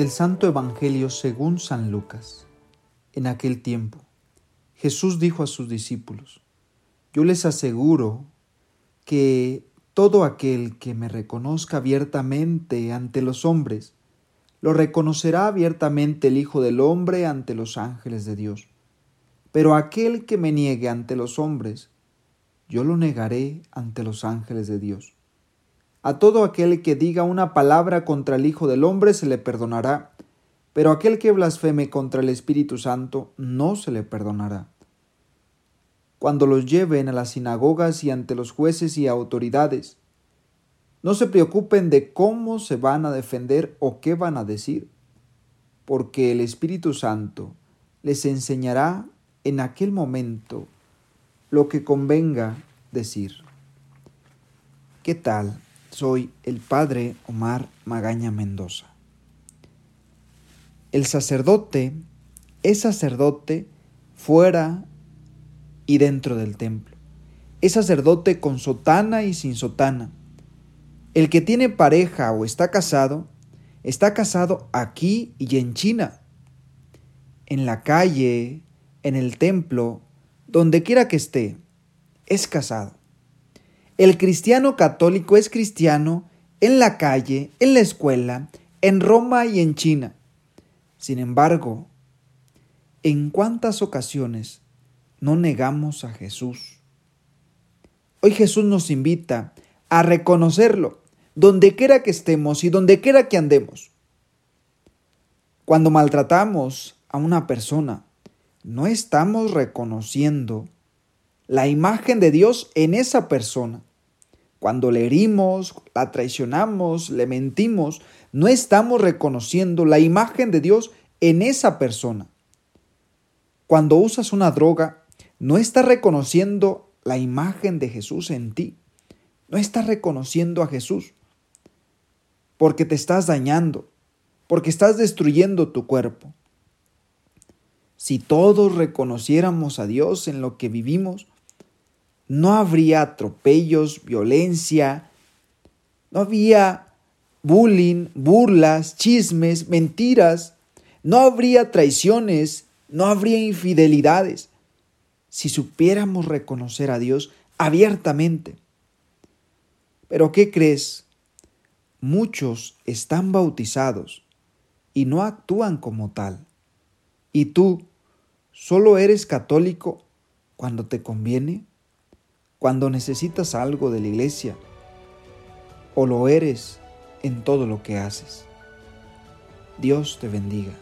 Del Santo Evangelio según San Lucas. En aquel tiempo, Jesús dijo a sus discípulos, Yo les aseguro que todo aquel que me reconozca abiertamente ante los hombres, lo reconocerá abiertamente el Hijo del Hombre ante los ángeles de Dios. Pero aquel que me niegue ante los hombres, yo lo negaré ante los ángeles de Dios. A todo aquel que diga una palabra contra el Hijo del Hombre se le perdonará, pero aquel que blasfeme contra el Espíritu Santo no se le perdonará. Cuando los lleven a las sinagogas y ante los jueces y autoridades, no se preocupen de cómo se van a defender o qué van a decir, porque el Espíritu Santo les enseñará en aquel momento lo que convenga decir. ¿Qué tal? Soy el padre Omar Magaña Mendoza. El sacerdote es sacerdote fuera y dentro del templo. Es sacerdote con sotana y sin sotana. El que tiene pareja o está casado, está casado aquí y en China. En la calle, en el templo, donde quiera que esté, es casado. El cristiano católico es cristiano en la calle, en la escuela, en Roma y en China. Sin embargo, ¿en cuántas ocasiones no negamos a Jesús? Hoy Jesús nos invita a reconocerlo donde quiera que estemos y donde quiera que andemos. Cuando maltratamos a una persona, no estamos reconociendo la imagen de Dios en esa persona. Cuando le herimos, la traicionamos, le mentimos, no estamos reconociendo la imagen de Dios en esa persona. Cuando usas una droga, no estás reconociendo la imagen de Jesús en ti. No estás reconociendo a Jesús porque te estás dañando, porque estás destruyendo tu cuerpo. Si todos reconociéramos a Dios en lo que vivimos, no habría atropellos, violencia, no había bullying, burlas, chismes, mentiras, no habría traiciones, no habría infidelidades, si supiéramos reconocer a Dios abiertamente. Pero ¿qué crees? Muchos están bautizados y no actúan como tal. Y tú solo eres católico cuando te conviene cuando necesitas algo de la iglesia o lo eres en todo lo que haces. Dios te bendiga.